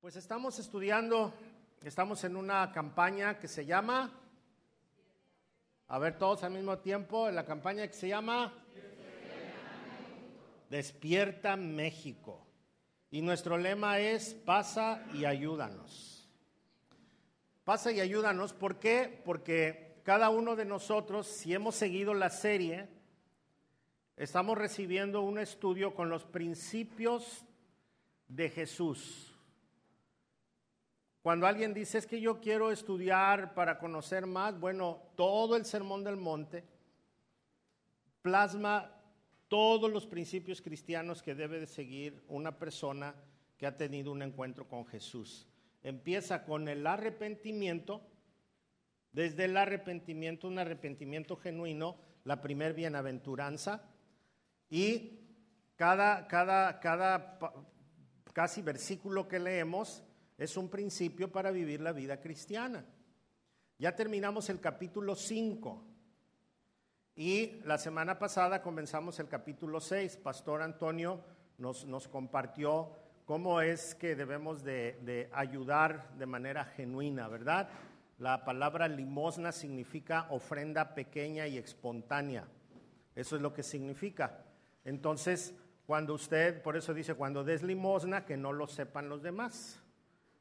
Pues estamos estudiando, estamos en una campaña que se llama, a ver todos al mismo tiempo, en la campaña que se llama Despierta México. Y nuestro lema es pasa y ayúdanos. Pasa y ayúdanos, ¿por qué? Porque cada uno de nosotros, si hemos seguido la serie, estamos recibiendo un estudio con los principios de Jesús cuando alguien dice es que yo quiero estudiar para conocer más, bueno, todo el Sermón del Monte plasma todos los principios cristianos que debe de seguir una persona que ha tenido un encuentro con Jesús. Empieza con el arrepentimiento, desde el arrepentimiento, un arrepentimiento genuino, la primer bienaventuranza, y cada, cada, cada casi versículo que leemos es un principio para vivir la vida cristiana. Ya terminamos el capítulo 5 y la semana pasada comenzamos el capítulo 6. Pastor Antonio nos, compartió cómo es que debemos de, de ayudar de manera genuina, ¿verdad? La palabra limosna significa ofrenda pequeña y espontánea. Eso es lo que significa. Entonces, cuando usted, por eso dice, cuando des limosna, que no lo sepan los demás.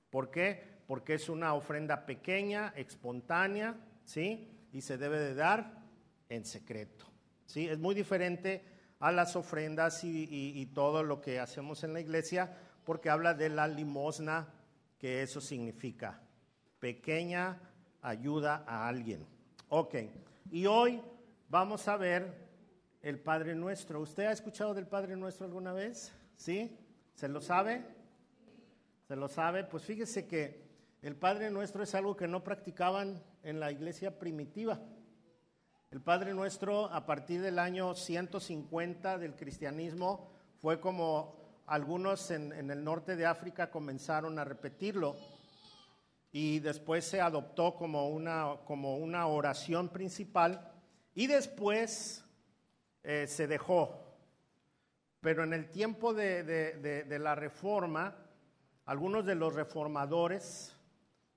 ¿Por qué? Porque es una ofrenda pequeña, espontánea, ¿sí? Y se debe de dar en secreto, ¿sí? Es muy diferente a las ofrendas y, todo lo que hacemos en la iglesia, porque habla de la limosna, que eso significa pequeña ayuda a alguien. Ok, y hoy vamos a ver el Padre Nuestro. ¿Usted ha escuchado del Padre Nuestro alguna vez? ¿Sí? ¿Se lo sabe? Se lo sabe, pues fíjese que el Padre Nuestro es algo que no practicaban en la iglesia primitiva. El Padre Nuestro a partir del año 150 del cristianismo fue como algunos en, el norte de África comenzaron a repetirlo y después se adoptó como una, como una oración principal y después eh, se dejó. Pero en el tiempo de la reforma, algunos de los reformadores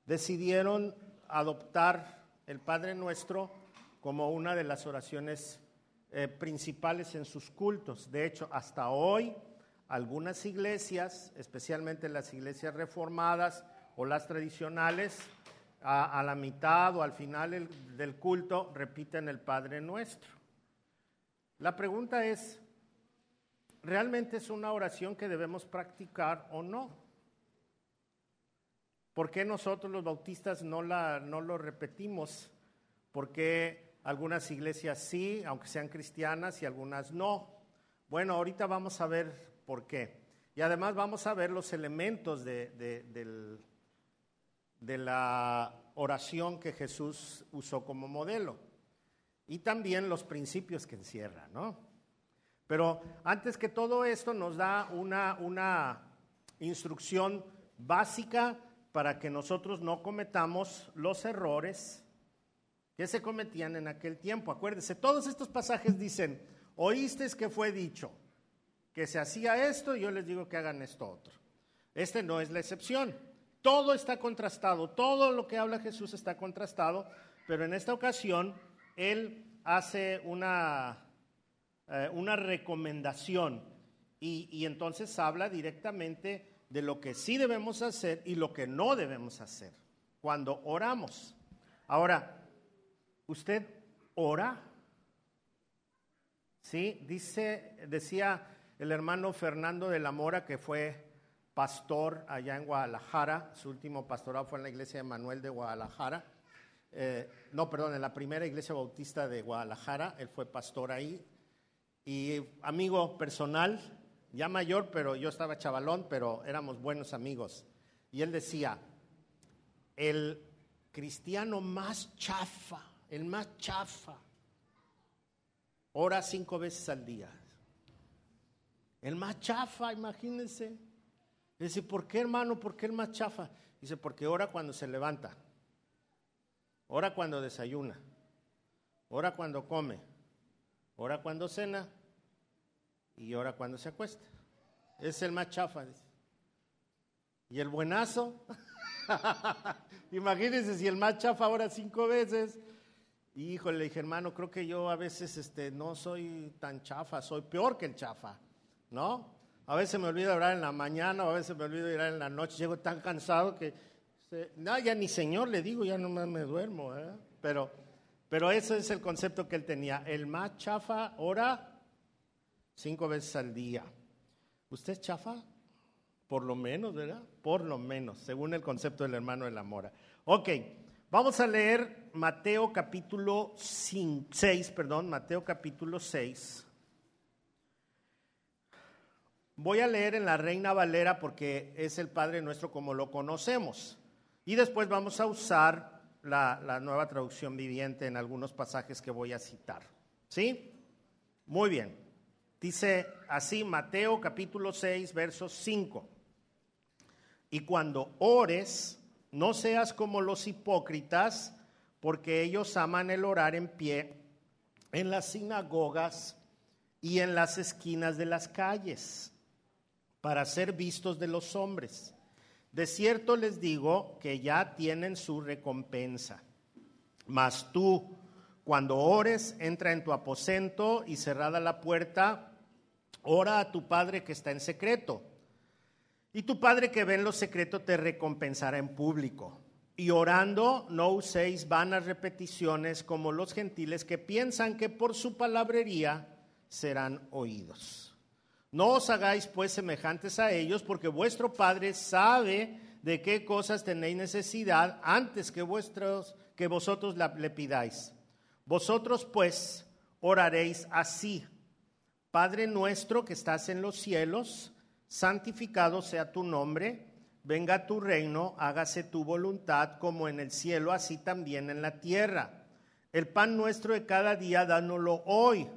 decidieron adoptar el Padre Nuestro como una de las oraciones eh, principales en sus cultos. De hecho, hasta hoy algunas iglesias, especialmente las iglesias reformadas o las tradicionales, a, la mitad o al final del culto repiten el Padre Nuestro. La pregunta es, ¿realmente es una oración que debemos practicar o no? ¿Por qué nosotros los bautistas no, la, no lo repetimos? ¿Por qué algunas iglesias sí, aunque sean cristianas, y algunas no? Bueno, ahorita vamos a ver por qué. Y además vamos a ver los elementos de, de la oración que Jesús usó como modelo. Y también los principios que encierra, ¿no? Pero antes que todo esto nos da una, una instrucción básica para que nosotros no cometamos los errores que se cometían en aquel tiempo. Acuérdense, todos estos pasajes dicen, oíste que fue dicho que se hacía esto yo les digo que hagan esto otro. Este no es la excepción. Todo está contrastado, todo lo que habla Jesús está contrastado, pero en esta ocasión Él hace una, eh, una recomendación y, y entonces habla directamente de lo que sí debemos hacer y lo que no debemos hacer cuando oramos. Ahora, ¿usted ora? Sí, dice, decía el hermano Fernando de la Mora, que fue pastor allá en Guadalajara, su último pastorado fue en la iglesia de Manuel de Guadalajara, eh, no, perdón, en la primera iglesia bautista de Guadalajara, él fue pastor ahí, y amigo personal, ya mayor, pero yo estaba chavalón, pero éramos buenos amigos. Y él decía, el cristiano más chafa, el más chafa, ora cinco veces al día. El más chafa, imagínense. Dice, ¿por qué hermano? ¿Por qué el más chafa? Dice, porque ora cuando se levanta, ora cuando desayuna, ora cuando come, ora cuando cena y ahora cuando se acuesta. Es el más chafa. ¿Y el buenazo? Imagínense si el más chafa ahora cinco veces. Híjole, le dije, hermano, creo que yo a veces este, no soy tan chafa, soy peor que el chafa, ¿no? A veces me olvido orar en la mañana, a veces me olvido orar en la noche, llego tan cansado que, no, ya ni Señor le digo, ya nomás me duermo, ¿eh? Pero, pero ese es el concepto que él tenía. El más chafa ora cinco veces al día. ¿Usted es chafa? Por lo menos, ¿verdad? Por lo menos, según el concepto del hermano de la mora. Ok. Vamos a leer Mateo capítulo 6, perdón, Mateo capítulo 6. Voy a leer en la Reina Valera porque es el Padre nuestro como lo conocemos. Y después vamos a usar la, la nueva traducción viviente en algunos pasajes que voy a citar. ¿Sí? Muy bien. Dice así Mateo capítulo 6, versos 5. Y cuando ores, no seas como los hipócritas, porque ellos aman el orar en pie en las sinagogas y en las esquinas de las calles, para ser vistos de los hombres. De cierto les digo que ya tienen su recompensa. Mas tú, cuando ores, entra en tu aposento y cerrada la puerta, ora a tu Padre que está en secreto y tu Padre que ve en lo secreto te recompensará en público. Y orando, no uséis vanas repeticiones como los gentiles que piensan que por su palabrería serán oídos. No os hagáis pues semejantes a ellos, porque vuestro Padre sabe de qué cosas tenéis necesidad antes que, vuestros, que vosotros le pidáis. Vosotros pues oraréis así. Padre nuestro que estás en los cielos, santificado sea tu nombre, venga tu reino, hágase tu voluntad como en el cielo, así también en la tierra. El pan nuestro de cada día, dánoslo hoy.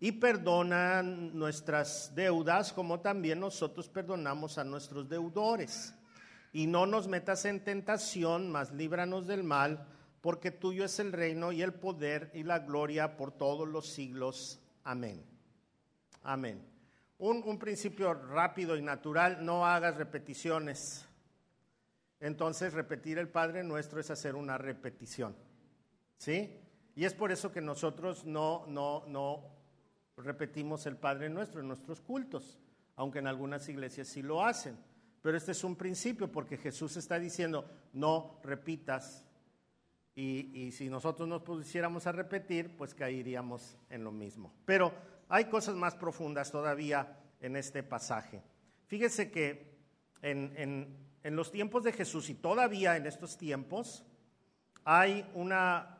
Y perdona nuestras deudas como también nosotros perdonamos a nuestros deudores. Y no nos metas en tentación, mas líbranos del mal, porque tuyo es el reino y el poder y la gloria por todos los siglos. Amén. Amén. Un, principio rápido y natural, no hagas repeticiones. Entonces, repetir el Padre Nuestro es hacer una repetición. ¿Sí? Y es por eso que nosotros no, no, no repetimos el Padre Nuestro en nuestros cultos, aunque en algunas iglesias sí lo hacen. Pero este es un principio porque Jesús está diciendo, no repitas. Y, y si nosotros nos pusiéramos a repetir, pues caeríamos en lo mismo. Pero hay cosas más profundas todavía en este pasaje. Fíjese que en, los tiempos de Jesús y todavía en estos tiempos hay una,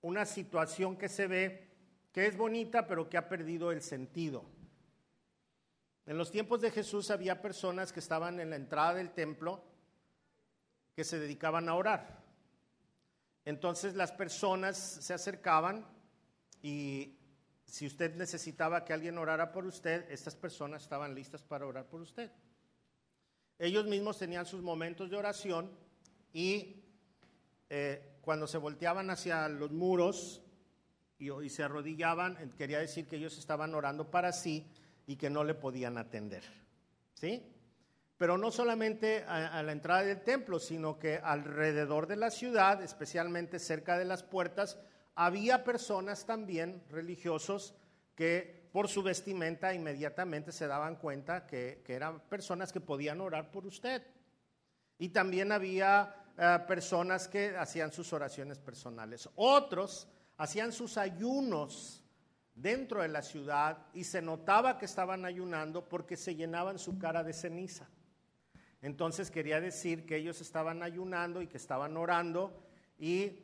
una situación que se ve que es bonita pero que ha perdido el sentido. En los tiempos de Jesús había personas que estaban en la entrada del templo que se dedicaban a orar. Entonces las personas se acercaban y si usted necesitaba que alguien orara por usted, estas personas estaban listas para orar por usted. Ellos mismos tenían sus momentos de oración y eh, cuando se volteaban hacia los muros y, se arrodillaban, quería decir que ellos estaban orando para sí y que no le podían atender. ¿Sí? Pero no solamente a, la entrada del templo, sino que alrededor de la ciudad, especialmente cerca de las puertas, había personas también religiosos que por su vestimenta inmediatamente se daban cuenta que, eran personas que podían orar por usted. Y también había eh, personas que hacían sus oraciones personales. Otros hacían sus ayunos dentro de la ciudad y se notaba que estaban ayunando porque se llenaban su cara de ceniza. Entonces quería decir que ellos estaban ayunando y que estaban orando y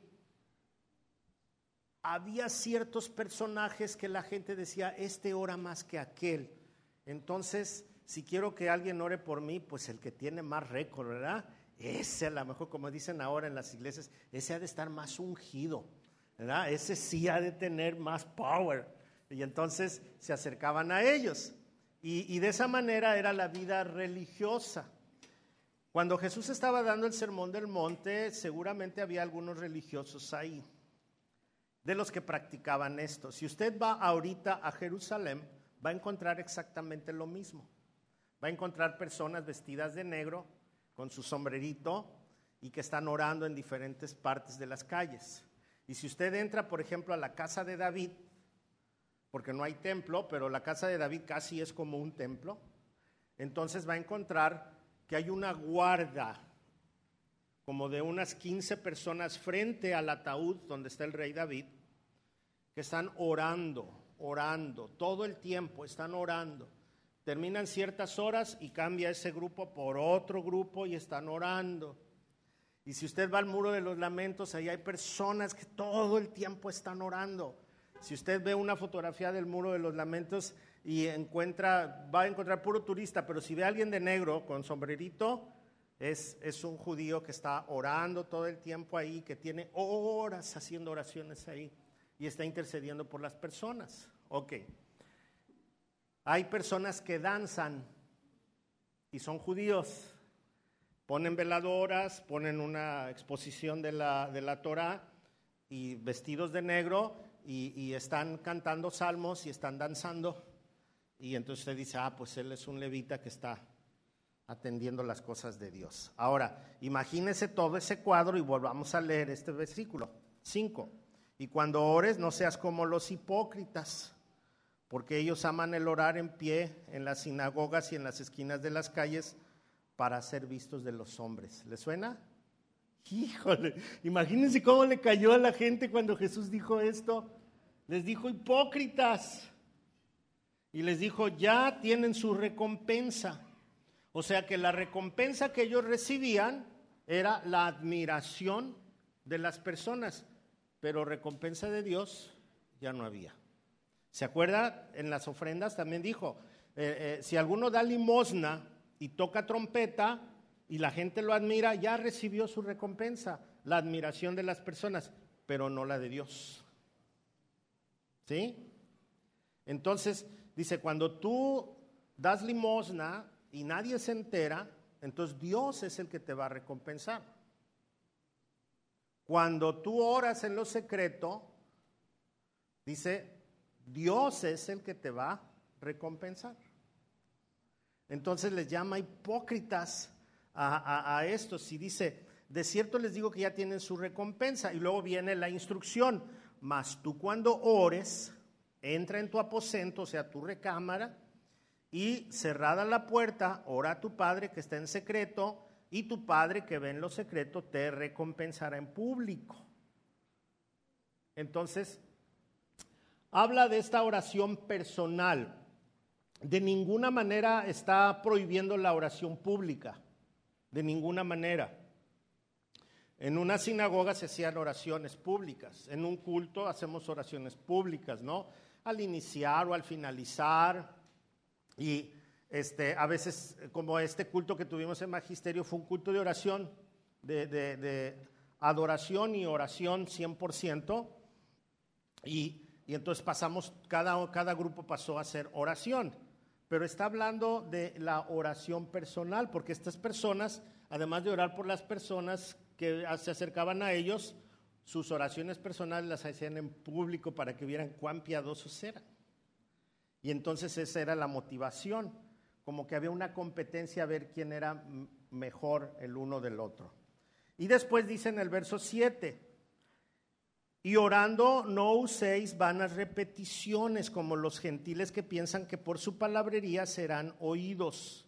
había ciertos personajes que la gente decía, este ora más que aquel. Entonces, si quiero que alguien ore por mí, pues el que tiene más récord, ¿verdad? Ese a lo mejor, como dicen ahora en las iglesias, ese ha de estar más ungido, ¿verdad? Ese sí ha de tener más power. Y entonces se acercaban a ellos. Y, y de esa manera era la vida religiosa. Cuando Jesús estaba dando el sermón del monte, seguramente había algunos religiosos ahí de los que practicaban esto. Si usted va ahorita a Jerusalén, va a encontrar exactamente lo mismo. Va a encontrar personas vestidas de negro, con su sombrerito, y que están orando en diferentes partes de las calles. Y si usted entra, por ejemplo, a la casa de David, porque no hay templo, pero la casa de David casi es como un templo, entonces va a encontrar que hay una guarda como de unas 15 personas frente al ataúd donde está el rey David, que están orando, orando, todo el tiempo están orando. Terminan ciertas horas y cambia ese grupo por otro grupo y están orando. Y si usted va al muro de los lamentos, ahí hay personas que todo el tiempo están orando. Si usted ve una fotografía del muro de los lamentos y encuentra, va a encontrar puro turista, pero si ve a alguien de negro con sombrerito, es, es un judío que está orando todo el tiempo ahí, que tiene horas haciendo oraciones ahí y está intercediendo por las personas. Ok. Hay personas que danzan y son judíos. Ponen veladoras, ponen una exposición de la, de la Torah y vestidos de negro y, y, están cantando salmos y están danzando. Y entonces usted dice, ah, pues él es un levita que está atendiendo las cosas de Dios. Ahora, imagínese todo ese cuadro y volvamos a leer este versículo 5. Y cuando ores, no seas como los hipócritas, porque ellos aman el orar en pie en las sinagogas y en las esquinas de las calles para ser vistos de los hombres. ¿Le suena? Híjole, imagínense cómo le cayó a la gente cuando Jesús dijo esto. Les dijo hipócritas. Y les dijo, ya tienen su recompensa. O sea que la recompensa que ellos recibían era la admiración de las personas, pero recompensa de Dios ya no había. ¿Se acuerda? En las ofrendas también dijo, eh, eh, si alguno da limosna y toca trompeta y la gente lo admira, ya recibió su recompensa, la admiración de las personas, pero no la de Dios. ¿Sí? Entonces, dice, cuando tú das limosna y nadie se entera, entonces Dios es el que te va a recompensar. Cuando tú oras en lo secreto, dice, Dios es el que te va a recompensar. Entonces les llama hipócritas a, a, estos y dice, de cierto les digo que ya tienen su recompensa. Y luego viene la instrucción, mas tú cuando ores, entra en tu aposento, o sea, tu recámara, y cerrada la puerta, ora a tu Padre que está en secreto, y tu Padre que ve en lo secreto te recompensará en público. Entonces, habla de esta oración personal. De ninguna manera está prohibiendo la oración pública, de ninguna manera. En una sinagoga se hacían oraciones públicas, en un culto hacemos oraciones públicas, ¿no? Al iniciar o al finalizar, y este, a veces, como este culto que tuvimos en Magisterio, fue un culto de oración, de, adoración y oración 100%. Y, y entonces pasamos, cada, cada grupo pasó a hacer oración. Pero está hablando de la oración personal, porque estas personas, además de orar por las personas que se acercaban a ellos, sus oraciones personales las hacían en público para que vieran cuán piadosos eran. Y entonces esa era la motivación, como que había una competencia a ver quién era mejor el uno del otro. Y después dice en el verso 7, y orando no uséis vanas repeticiones como los gentiles que piensan que por su palabrería serán oídos.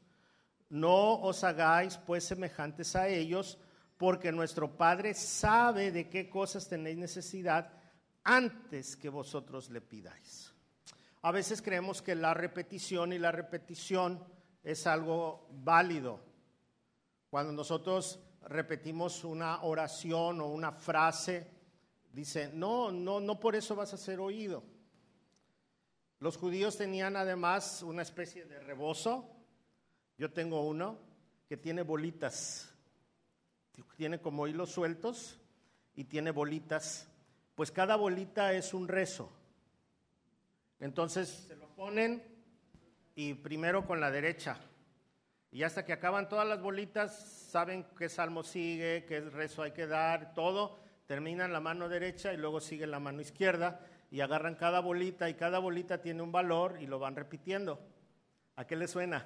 No os hagáis pues semejantes a ellos, porque nuestro Padre sabe de qué cosas tenéis necesidad antes que vosotros le pidáis. A veces creemos que la repetición y la repetición es algo válido. Cuando nosotros repetimos una oración o una frase, dice, no, no, no por eso vas a ser oído. Los judíos tenían además una especie de rebozo. Yo tengo uno que tiene bolitas. Tiene como hilos sueltos y tiene bolitas. Pues cada bolita es un rezo. Entonces se lo ponen y primero con la derecha. Y hasta que acaban todas las bolitas, saben qué salmo sigue, qué rezo hay que dar, todo. Terminan la mano derecha y luego sigue la mano izquierda y agarran cada bolita y cada bolita tiene un valor y lo van repitiendo. ¿A qué le suena?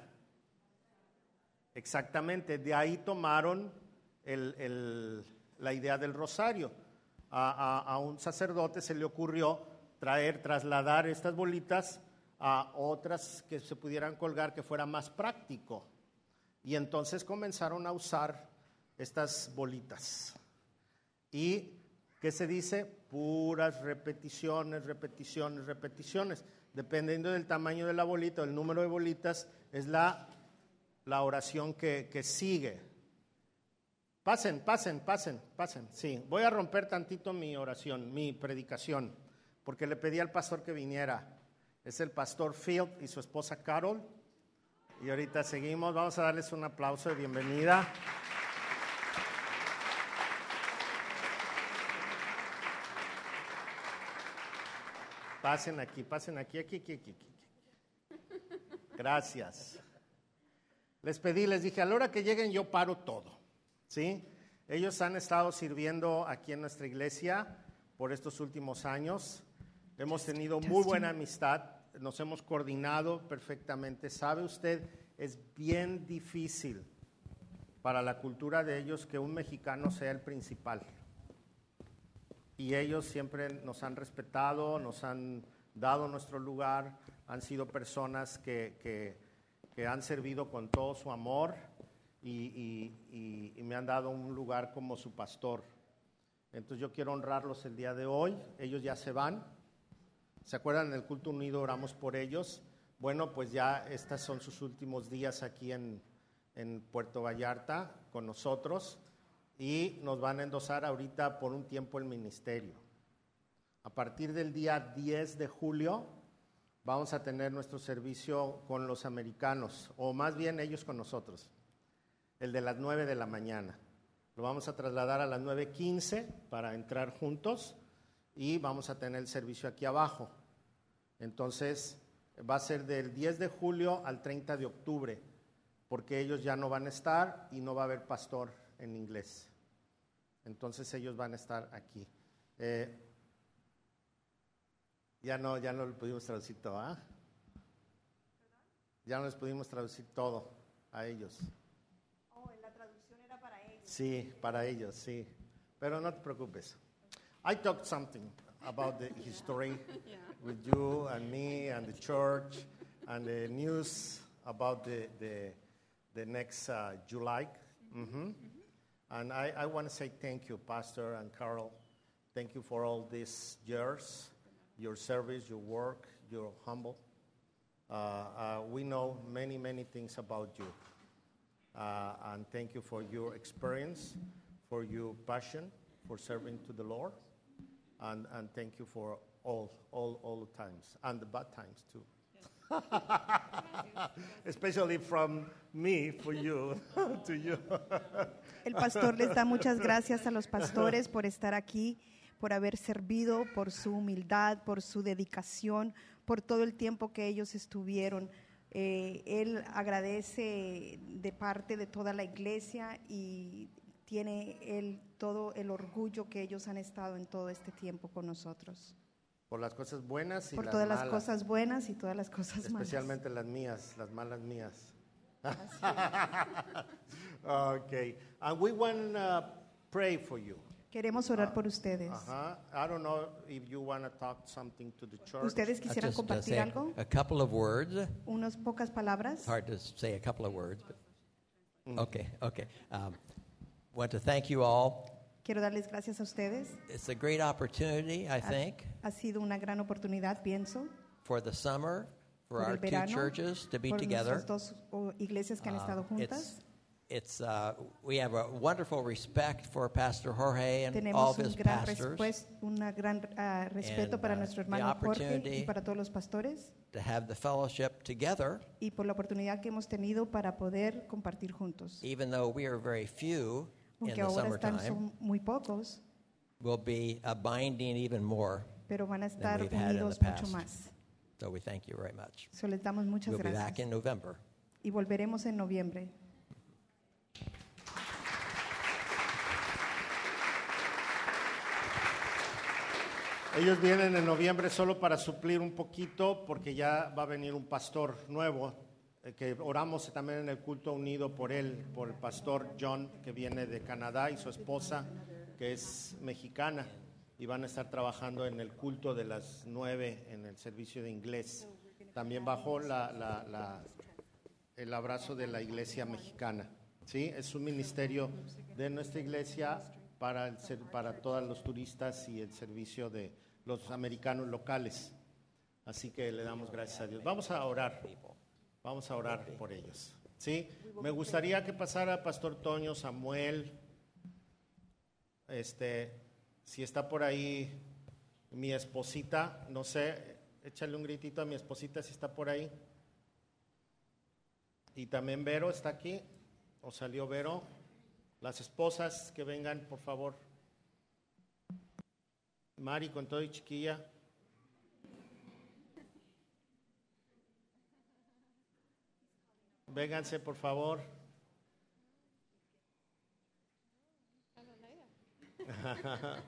Exactamente, de ahí tomaron el- el- la idea del rosario. A, a- a un sacerdote se le ocurrió traer, trasladar estas bolitas a otras que se pudieran colgar que fuera más práctico. Y entonces comenzaron a usar estas bolitas. ¿Y qué se dice? Puras repeticiones, repeticiones, repeticiones. Dependiendo del tamaño de la bolita o el número de bolitas, es la, la oración que, que sigue. Pasen, pasen, pasen, pasen. Sí, voy a romper tantito mi oración, mi predicación, porque le pedí al pastor que viniera. Es el pastor Field y su esposa Carol. Y ahorita seguimos. Vamos a darles un aplauso de bienvenida. Pasen aquí, pasen aquí, aquí, aquí, aquí. aquí. Gracias. Les pedí, les dije, a la hora que lleguen yo paro todo. ¿Sí? Ellos han estado sirviendo aquí en nuestra iglesia por estos últimos años. Hemos tenido muy buena amistad, nos hemos coordinado perfectamente. ¿Sabe usted? Es bien difícil para la cultura de ellos que un mexicano sea el principal. Y ellos siempre nos han respetado, nos han dado nuestro lugar, han sido personas que, que- que han servido con todo su amor y, y- y- y me han dado un lugar como su pastor. Entonces yo quiero honrarlos el día de hoy. Ellos ya se van. ¿Se acuerdan del culto unido? Oramos por ellos. Bueno, pues ya estos son sus últimos días aquí en, en Puerto Vallarta con nosotros y nos van a endosar ahorita por un tiempo el ministerio. A partir del día 10 de julio vamos a tener nuestro servicio con los americanos, o más bien ellos con nosotros, el de las 9 de la mañana. Lo vamos a trasladar a las 9.15 para entrar juntos y vamos a tener el servicio aquí abajo. Entonces, va a ser del 10 de julio al 30 de octubre, porque ellos ya no van a estar y no va a haber pastor en inglés. Entonces ellos van a estar aquí. Eh, ya no, ya no lo pudimos traducir todo, ¿ah? Ya no les pudimos traducir todo a ellos. Oh, la traducción era para ellos. Sí, para ellos, sí. Pero no te preocupes. I talked something about the history with you and me and the church and the news about the, the, the next uh, July. Mhm. And I, I want to say thank you, Pastor and Carol. Thank you for all these years, your service, your work, your humble. Uh, uh, we know many, many things about you. Uh, and thank you for your experience, for your passion, for serving to the Lord. And, and thank you for all, all, all the times, and the bad times too. Especially from me for you, to you. El pastor les da muchas gracias a los pastores por estar aquí, por haber servido, por su humildad, por su dedicación, por todo el tiempo que ellos estuvieron. Eh, él agradece de parte de toda la iglesia y tiene él todo el orgullo que ellos han estado en todo este tiempo con nosotros. Por las cosas buenas y Por las todas las malas, cosas buenas y todas las cosas malas. especialmente las mías, las malas mías. okay, and we want to pray for you. Queremos orar por ustedes. Uh-huh. I don't know if you want to talk something to the church. ¿Ustedes quisieran just uh, compartir say algo? a couple of words. Unas pocas palabras. It's hard to say a couple of words, but okay, okay. Um, want to thank you all. Quiero darles gracias a ustedes. It's a great opportunity, I think, Ha sido una gran oportunidad, pienso, for the summer for por our el two verano, churches to be por together. nuestras dos oh, iglesias que han Um, estado it's juntas. it's uh, we have a wonderful respect for Pastor Jorge and all Tenemos of un his gran, pastors respues- una gran ah, respeto And, para uh, nuestro the hermano Jorge opportunity- y para todos los pastores to have the fellowship together, y por la oportunidad que hemos tenido para poder compartir juntos. even though we are very few in Aunque the ahora están summertime. son muy pocos, Will be uh, binding even more. pero van a estar we've had in the unidos mucho past. más. So we thank you very much. So les damos muchas We'll be back gracias. in November. Y volveremos en noviembre. Ellos vienen en noviembre solo para suplir un poquito porque ya va a venir un pastor nuevo que oramos también en el culto unido por él, por el pastor John, que viene de Canadá, y su esposa, que es mexicana, y van a estar trabajando en el culto de las nueve en el servicio de inglés. También bajo el abrazo de la iglesia mexicana. ¿sí? Es un ministerio de nuestra iglesia para, el para todos los turistas y el servicio de los americanos locales. Así que le damos gracias a Dios. Vamos a orar. Vamos a orar por ellos. ¿sí? Me gustaría que pasara Pastor Toño, Samuel, este, si está por ahí mi esposita, no sé, échale un gritito a mi esposita si está por ahí. Y también Vero está aquí, o salió Vero. Las esposas que vengan, por favor. Mari con todo y chiquilla. Vénganse, por favor.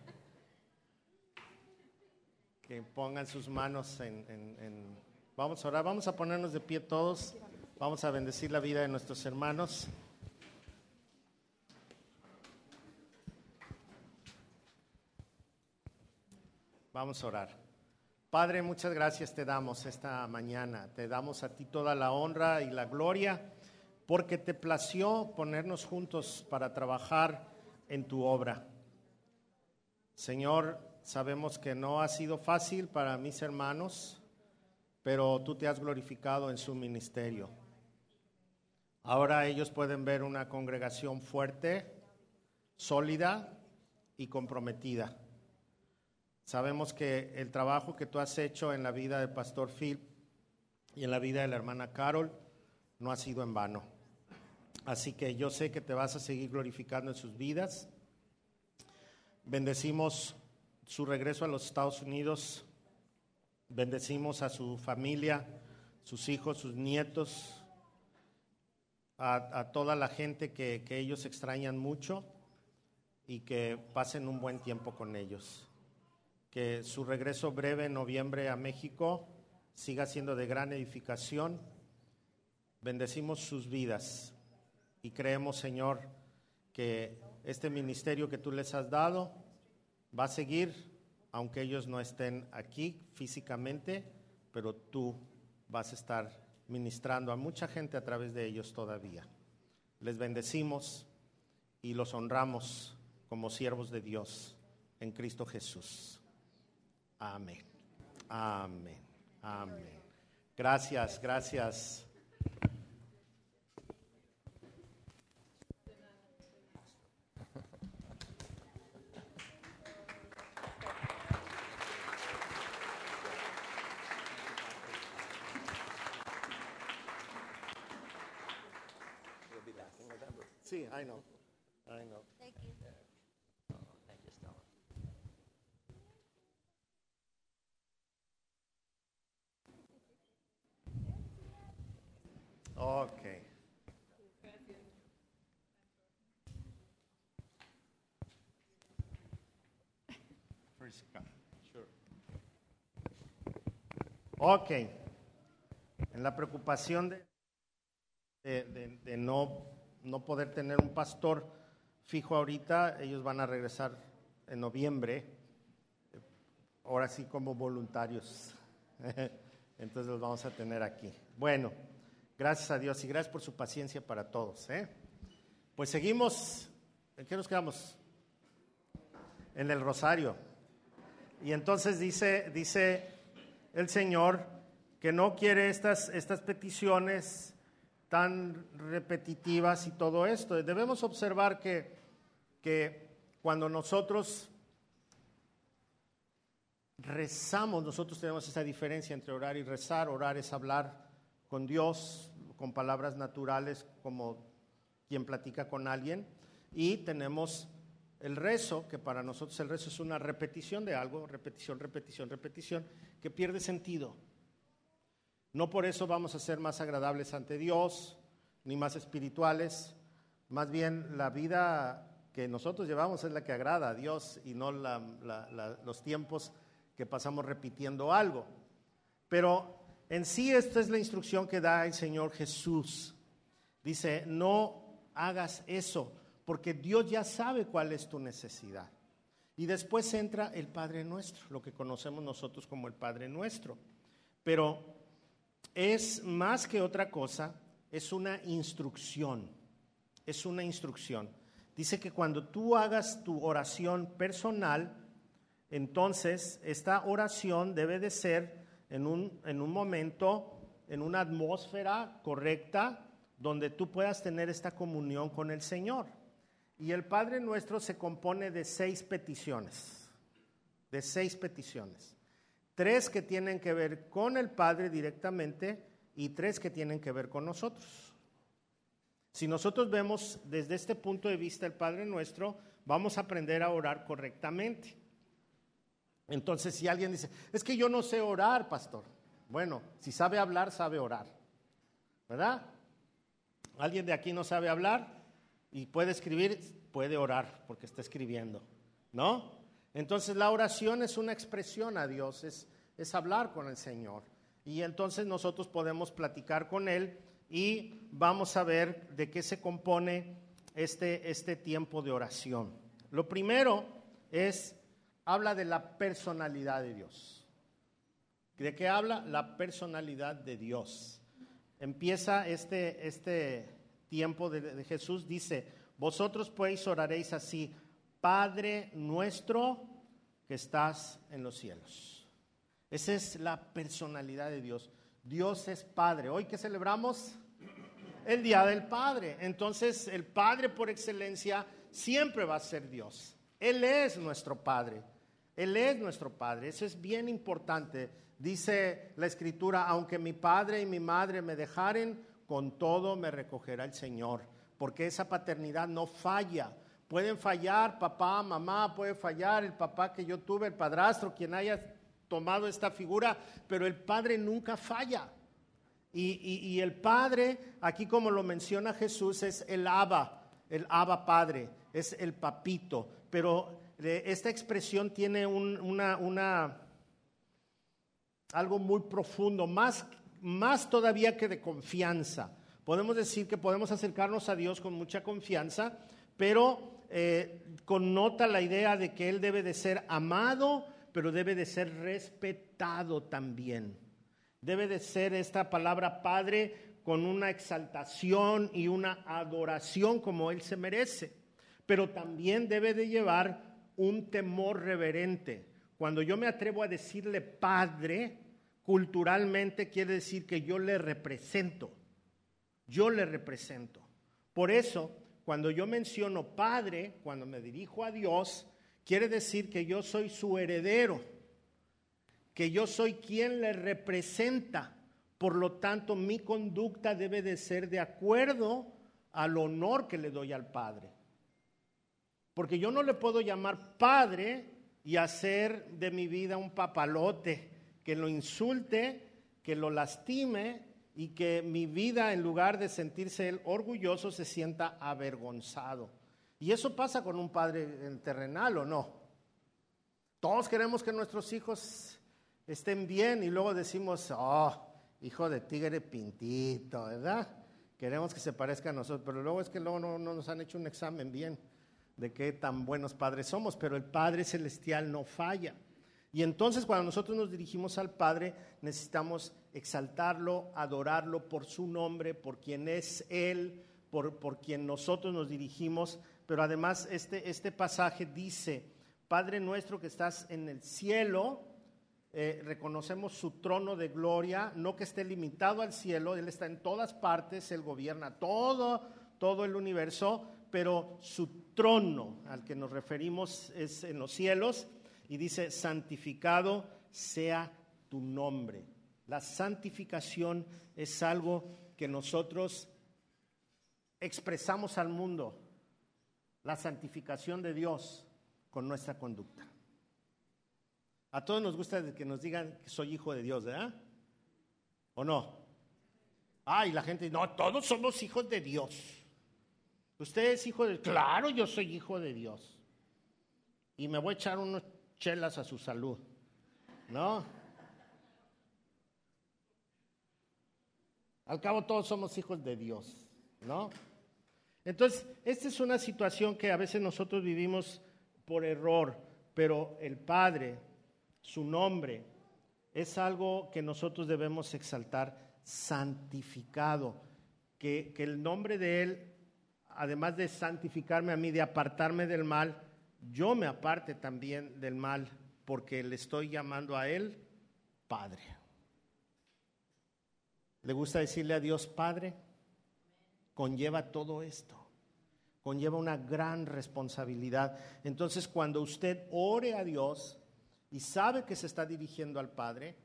que pongan sus manos en, en- Vamos a orar, vamos a ponernos de pie todos. Vamos a bendecir la vida de nuestros hermanos. Vamos a orar. Padre, muchas gracias te damos esta mañana. Te damos a ti toda la honra y la gloria porque te plació ponernos juntos para trabajar en tu obra. Señor, sabemos que no ha sido fácil para mis hermanos, pero tú te has glorificado en su ministerio. Ahora ellos pueden ver una congregación fuerte, sólida y comprometida. Sabemos que el trabajo que tú has hecho en la vida del pastor Phil y en la vida de la hermana Carol no ha sido en vano. Así que yo sé que te vas a seguir glorificando en sus vidas. Bendecimos su regreso a los Estados Unidos. Bendecimos a su familia, sus hijos, sus nietos, a, toda la gente que ellos extrañan mucho y que pasen un buen tiempo con ellos. Que su regreso breve en noviembre a México siga siendo de gran edificación. Bendecimos sus vidas y creemos, Señor, que este ministerio que tú les has dado va a seguir, aunque ellos no estén aquí físicamente, pero tú vas a estar ministrando a mucha gente a través de ellos todavía. Les bendecimos y los honramos como siervos de Dios en Cristo Jesús. Amén. Amén. Amén. Gracias, gracias. Sí, I know. I know. Thank you, Stella. Okay. First come. Sure. Ok. En la preocupación de, de- de- de no, no poder tener un pastor fijo ahorita, ellos van a regresar en noviembre, ahora sí como voluntarios. Entonces los vamos a tener aquí. Bueno, gracias a Dios y gracias por su paciencia para todos. ¿eh? Pues seguimos, ¿en qué nos quedamos? En el rosario. Y entonces dice, dice el Señor que no quiere estas, estas peticiones tan repetitivas y todo esto. Debemos observar que, que cuando nosotros rezamos, nosotros tenemos esa diferencia entre orar y rezar. Orar es hablar con Dios, con palabras naturales, como quien platica con alguien. Y tenemos el rezo, que para nosotros el rezo es una repetición de algo, repetición, repetición, repetición, que pierde sentido. No por eso vamos a ser más agradables ante Dios, ni más espirituales. Más bien la vida que nosotros llevamos es la que agrada a Dios y no los tiempos que pasamos repitiendo algo. Pero En sí, esta es la instrucción que da el Señor Jesús. Dice, no hagas eso, porque Dios ya sabe cuál es tu necesidad. Y después entra el Padre Nuestro, lo que conocemos nosotros como el Padre Nuestro. Pero es más que otra cosa, es una instrucción, es una instrucción. Dice que cuando tú hagas tu oración personal, entonces esta oración debe de ser en un, en un momento, en una atmósfera correcta, donde tú puedas tener esta comunión con el Señor. Y el Padre nuestro se compone de seis peticiones, de seis peticiones. Tres que tienen que ver con el Padre directamente y tres que tienen que ver con nosotros. Si nosotros vemos desde este punto de vista el Padre nuestro, vamos a aprender a orar correctamente. Entonces, si alguien dice, es que yo no sé orar, pastor. Bueno, si sabe hablar, sabe orar. ¿Verdad? ¿Alguien de aquí no sabe hablar y puede escribir? Puede orar porque está escribiendo. ¿No? Entonces la oración es una expresión a Dios, es, es hablar con el Señor. Y entonces nosotros podemos platicar con Él y vamos a ver de qué se compone este, este tiempo de oración. Lo primero es habla de la personalidad de Dios. ¿De qué habla? La personalidad de Dios. Empieza este, este tiempo de, Jesús, dice, vosotros pues oraréis así, Padre nuestro que estás en los cielos. Esa es la personalidad de Dios. Dios es Padre. Hoy que celebramos el Día del Padre. Entonces el Padre por excelencia siempre va a ser Dios. Él es nuestro Padre. Él es nuestro Padre. Eso es bien importante. Dice la Escritura, aunque mi padre y mi madre me dejaren, con todo me recogerá el Señor. Porque esa paternidad no falla. Pueden fallar papá, mamá, puede fallar el papá que yo tuve, el padrastro, quien haya tomado esta figura, pero el Padre nunca falla. Y, y, el Padre, aquí como lo menciona Jesús, es el Abba, el Abba Padre, es el papito. Pero esta expresión tiene una, una, algo muy profundo, más, más todavía que de confianza. Podemos decir que podemos acercarnos a Dios con mucha confianza, pero eh, connota la idea de que Él debe de ser amado, pero debe de ser respetado también. Debe de ser esta palabra Padre con una exaltación y una adoración como Él se merece, pero también debe de llevar un temor reverente. Cuando yo me atrevo a decirle padre, culturalmente quiere decir que yo le represento. Yo le represento. Por eso, cuando yo menciono padre, cuando me dirijo a Dios, quiere decir que yo soy su heredero, que yo soy quien le representa. Por lo tanto, mi conducta debe de ser de acuerdo al honor que le doy al Padre. Porque yo no le puedo llamar padre y hacer de mi vida un papalote, que lo insulte, que lo lastime y que mi vida, en lugar de sentirse él orgulloso, se sienta avergonzado. Y eso pasa con un padre terrenal o no. Todos queremos que nuestros hijos estén bien y luego decimos, oh, hijo de tigre pintito, ¿verdad? Queremos que se parezca a nosotros, pero luego es que luego no, no nos han hecho un examen bien de qué tan buenos padres somos, pero el Padre Celestial no falla. Y entonces cuando nosotros nos dirigimos al Padre, necesitamos exaltarlo, adorarlo por su nombre, por quien es Él, por, por quien nosotros nos dirigimos. Pero además este, este pasaje dice, Padre nuestro que estás en el cielo, eh, reconocemos su trono de gloria, no que esté limitado al cielo, Él está en todas partes, Él gobierna todo, todo el universo, pero su trono al que nos referimos es en los cielos y dice, santificado sea tu nombre. La santificación es algo que nosotros expresamos al mundo, la santificación de Dios con nuestra conducta. A todos nos gusta que nos digan que soy hijo de Dios, ¿verdad? ¿O no? Ay, la gente, no, todos somos hijos de Dios. ¿Usted es hijo de Claro, yo soy hijo de Dios. Y me voy a echar unos chelas a su salud. ¿No? Al cabo todos somos hijos de Dios, ¿no? Entonces, esta es una situación que a veces nosotros vivimos por error, pero el Padre, su nombre, es algo que nosotros debemos exaltar, santificado, que, que el nombre de Él, además de santificarme a mí, de apartarme del mal, yo me aparte también del mal, porque le estoy llamando a Él Padre. ¿Le gusta decirle a Dios Padre? Conlleva todo esto. Conlleva una gran responsabilidad. Entonces, cuando usted ore a Dios y sabe que se está dirigiendo al Padre,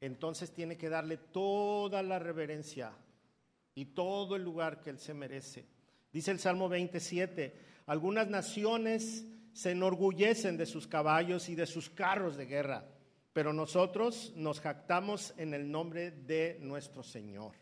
entonces tiene que darle toda la reverencia y todo el lugar que Él se merece. Dice el Salmo 27, algunas naciones se enorgullecen de sus caballos y de sus carros de guerra pero nosotros nos jactamos en el nombre de nuestro Señor.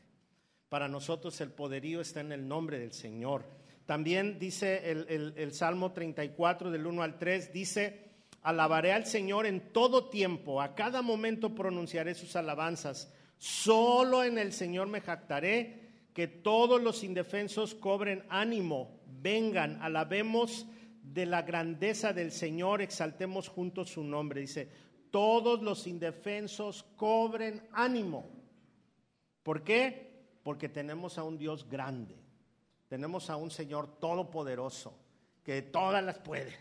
Para nosotros el poderío está en el nombre del Señor. También dice el, Salmo 34 del 1 al 3, dice, alabaré al Señor en todo tiempo, a cada momento pronunciaré sus alabanzas, solo en el Señor me jactaré, que todos los indefensos cobren ánimo, vengan, alabemos de la grandeza del Señor, exaltemos juntos su nombre. Dice, todos los indefensos cobren ánimo. ¿Por qué? Porque tenemos a un Dios grande, tenemos a un Señor todopoderoso, que todas las puede.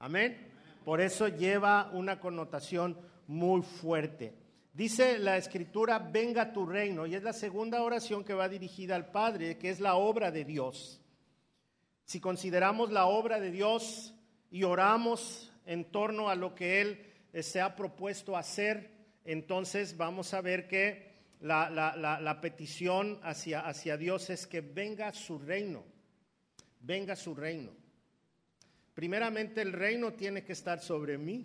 Amén. Por eso lleva una connotación muy fuerte. Dice la escritura, venga tu reino, y es la segunda oración que va dirigida al Padre, que es la obra de Dios. Si consideramos la obra de Dios y oramos en torno a lo que Él se ha propuesto hacer, entonces vamos a ver que la, petición hacia, hacia Dios es que venga su reino, venga su reino. Primeramente el reino tiene que estar sobre mí.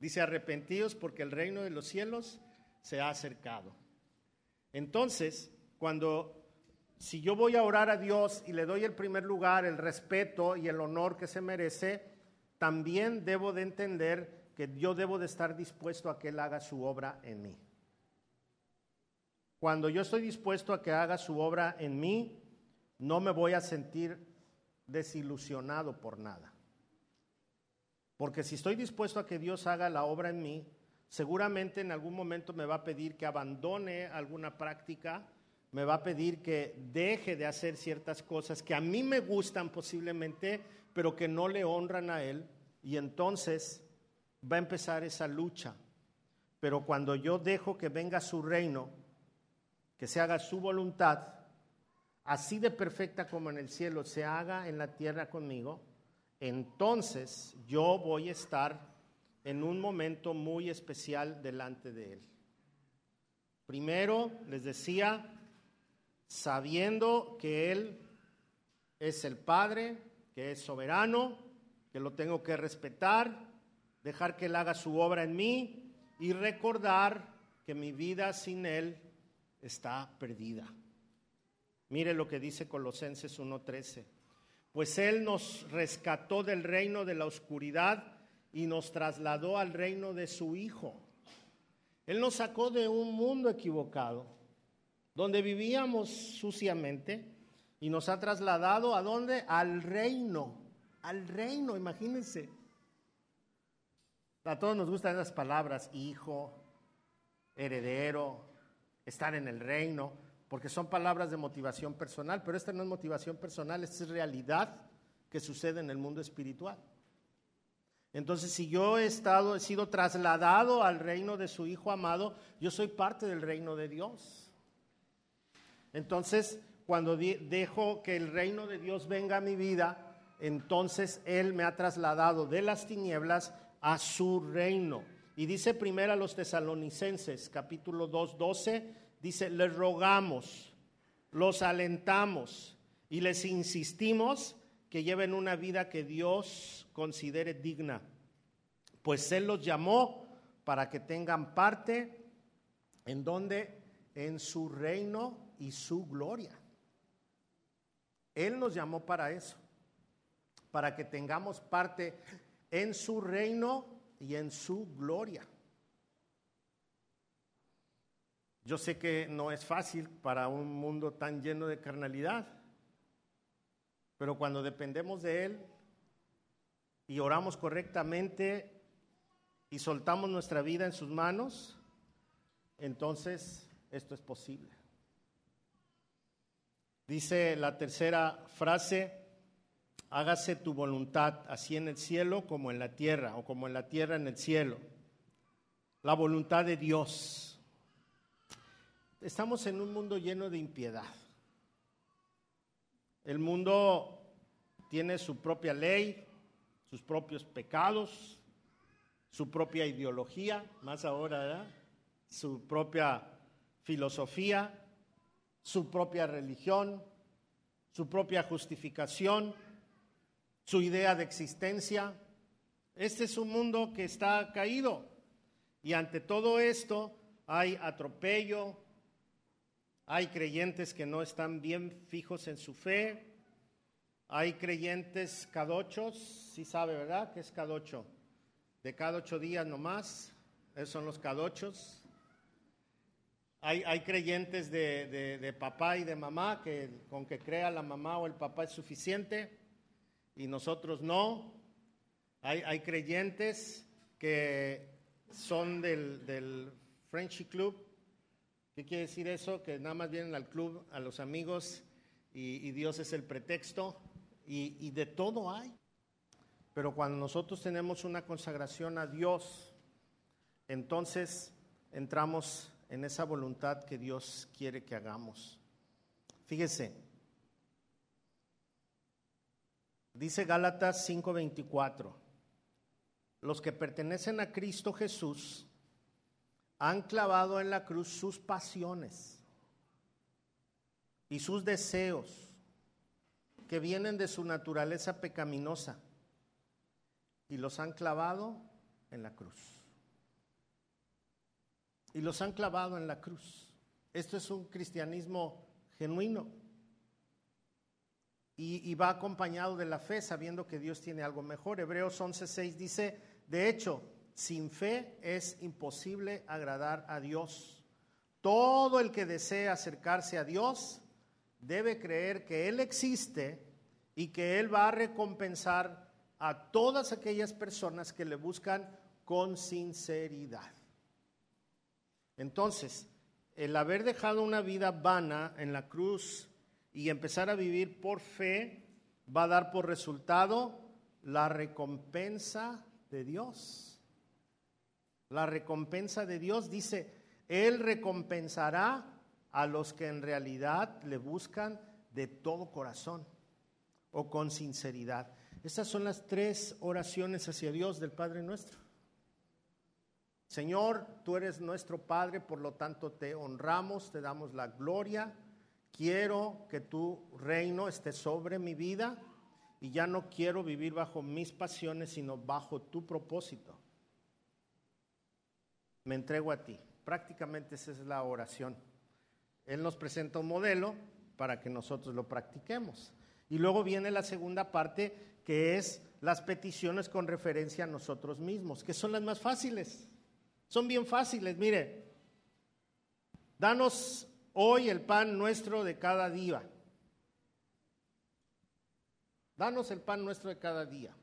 Dice arrepentidos porque el reino de los cielos se ha acercado. Entonces, cuando si yo voy a orar a Dios y le doy el primer lugar, el respeto y el honor que se merece, también debo de entender que yo debo de estar dispuesto a que Él haga su obra en mí. Cuando yo estoy dispuesto a que haga su obra en mí, no me voy a sentir desilusionado por nada. Porque si estoy dispuesto a que Dios haga la obra en mí, seguramente en algún momento me va a pedir que abandone alguna práctica, me va a pedir que deje de hacer ciertas cosas que a mí me gustan posiblemente, pero que no le honran a Él. Y entonces va a empezar esa lucha. Pero cuando yo dejo que venga su reino, que se haga su voluntad, así de perfecta como en el cielo se haga en la tierra conmigo, entonces yo voy a estar en un momento muy especial delante de Él. Primero, les decía, sabiendo que Él es el Padre, que es soberano, que lo tengo que respetar, dejar que Él haga su obra en mí y recordar que mi vida sin Él está perdida. Mire lo que dice Colosenses 1:13. Pues Él nos rescató del reino de la oscuridad y nos trasladó al reino de su Hijo. Él nos sacó de un mundo equivocado, donde vivíamos suciamente, y nos ha trasladado a dónde? Al reino, al reino, imagínense a todos nos gustan esas palabras, hijo, heredero, estar en el reino, porque son palabras de motivación personal, pero esta no es motivación personal, esta es realidad que sucede en el mundo espiritual. Entonces, si yo he estado, he sido trasladado al reino de su Hijo amado, yo soy parte del reino de Dios. Entonces, cuando dejo que el reino de Dios venga a mi vida, entonces Él me ha trasladado de las tinieblas a su reino. Y dice primero a los tesalonicenses, capítulo 2, 12, dice, les rogamos, los alentamos y les insistimos que lleven una vida que Dios considere digna, pues Él los llamó para que tengan parte en donde, en su reino y su gloria. Él nos llamó para eso, para que tengamos parte en su reino y en su gloria. Yo sé que no es fácil para un mundo tan lleno de carnalidad, pero cuando dependemos de Él y oramos correctamente y soltamos nuestra vida en sus manos, entonces esto es posible. Dice la tercera frase, hágase tu voluntad, así en el cielo como en la tierra, o como en la tierra en el cielo. La voluntad de Dios. Estamos en un mundo lleno de impiedad. El mundo tiene su propia ley, sus propios pecados, su propia ideología, más ahora, su propia filosofía, su propia religión, su propia justificación, su idea de existencia. Este es un mundo que está caído y ante todo esto hay atropello, hay creyentes que no están bien fijos en su fe. Hay creyentes cadochos, sí sabe, ¿verdad? ¿Qué es cadocho? De cada ocho días nomás. Esos son los cadochos. Hay, hay creyentes de, de, papá y de mamá que con que crea la mamá o el papá es suficiente y nosotros no. Hay, hay creyentes que son del, del Friendship Club ¿Qué quiere decir eso? Que nada más vienen al club, a los amigos, y, Dios es el pretexto, y, y de todo hay. Pero cuando nosotros tenemos una consagración a Dios, entonces entramos en esa voluntad que Dios quiere que hagamos. Fíjese, dice Gálatas 5:24, los que pertenecen a Cristo Jesús han clavado en la cruz sus pasiones y sus deseos que vienen de su naturaleza pecaminosa y los han clavado en la cruz. Y los han clavado en la cruz. Esto es un cristianismo genuino. Y, va acompañado de la fe, sabiendo que Dios tiene algo mejor. Hebreos 11:6 dice, de hecho, sin fe es imposible agradar a Dios. Todo el que desea acercarse a Dios debe creer que Él existe y que Él va a recompensar a todas aquellas personas que le buscan con sinceridad. Entonces, el haber dejado una vida vana en la cruz y empezar a vivir por fe va a dar por resultado la recompensa de Dios. La recompensa de Dios dice, Él recompensará a los que en realidad le buscan de todo corazón o con sinceridad. Estas son las tres oraciones hacia Dios del Padre nuestro. Señor, tú eres nuestro Padre, por lo tanto te honramos, te damos la gloria. Quiero que tu reino esté sobre mi vida y ya no quiero vivir bajo mis pasiones, sino bajo tu propósito me entrego a ti. Prácticamente esa es la oración. Él nos presenta un modelo para que nosotros lo practiquemos. Y luego viene la segunda parte, que es las peticiones con referencia a nosotros mismos, que son las más fáciles. Son bien fáciles, mire. Danos hoy el pan nuestro de cada día. Danos el pan nuestro de cada día.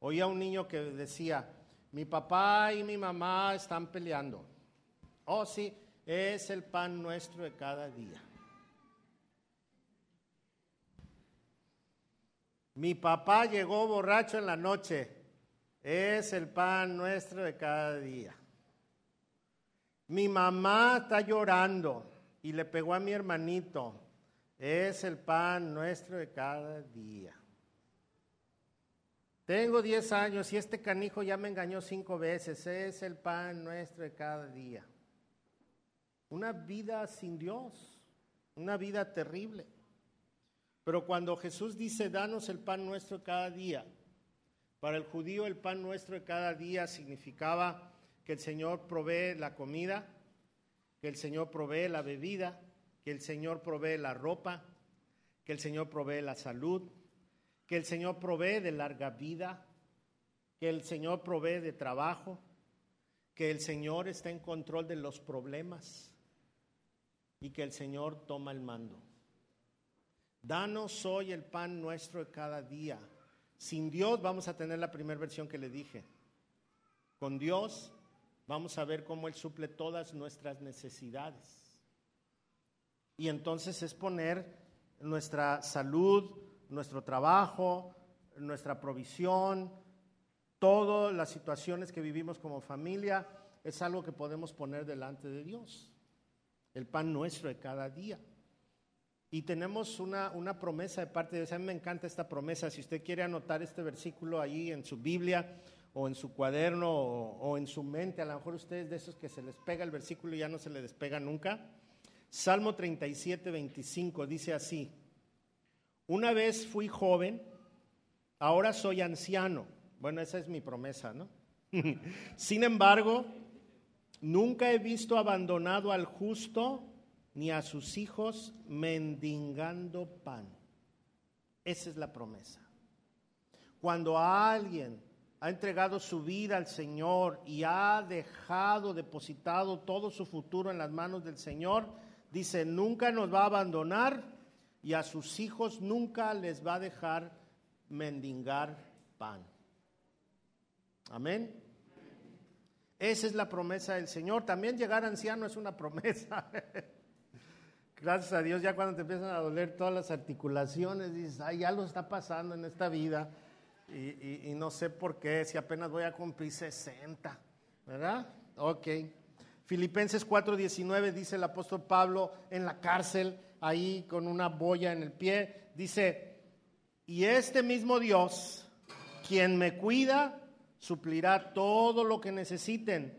Oía un niño que decía, mi papá y mi mamá están peleando. Oh, sí, es el pan nuestro de cada día. Mi papá llegó borracho en la noche. Es el pan nuestro de cada día. Mi mamá está llorando y le pegó a mi hermanito. Es el pan nuestro de cada día. Tengo 10 años y este canijo ya me engañó cinco veces. Es el pan nuestro de cada día. Una vida sin Dios, una vida terrible. Pero cuando Jesús dice, danos el pan nuestro cada día, para el judío el pan nuestro de cada día significaba que el Señor provee la comida, que el Señor provee la bebida, que el Señor provee la ropa, que el Señor provee la salud, que el Señor provee de larga vida, que el Señor provee de trabajo, que el Señor está en control de los problemas, y que el Señor toma el mando. Danos hoy el pan nuestro de cada día. Sin Dios vamos a tener la primera versión que le dije. Con Dios vamos a ver cómo Él suple todas nuestras necesidades. Y entonces es poner nuestra salud, nuestro trabajo, nuestra provisión, todas las situaciones que vivimos como familia, es algo que podemos poner delante de Dios. El pan nuestro de cada día. Y tenemos una, una, promesa de parte de Dios. A mí me encanta esta promesa. Si usted quiere anotar este versículo ahí en su Biblia o en su cuaderno o, en su mente, a lo mejor ustedes de esos que se les pega el versículo y ya no se le despega nunca. Salmo 37, 25 dice así. Una vez fui joven, ahora soy anciano. Bueno, esa es mi promesa, ¿no? Sin embargo, nunca he visto abandonado al justo ni a sus hijos mendigando pan. Esa es la promesa. Cuando alguien ha entregado su vida al Señor y ha dejado depositado todo su futuro en las manos del Señor, dice, nunca nos va a abandonar y a sus hijos nunca les va a dejar mendigar pan. Amén. Esa es la promesa del Señor. También llegar anciano es una promesa. Gracias a Dios, ya cuando te empiezan a doler todas las articulaciones, dices, ay, ya lo está pasando en esta vida. Y, no sé por qué, si apenas voy a cumplir 60, ¿verdad? Ok. Filipenses 4:19 dice el apóstol Pablo en la cárcel, ahí con una boya en el pie, dice, y este mismo Dios, quien me cuida, suplirá todo lo que necesiten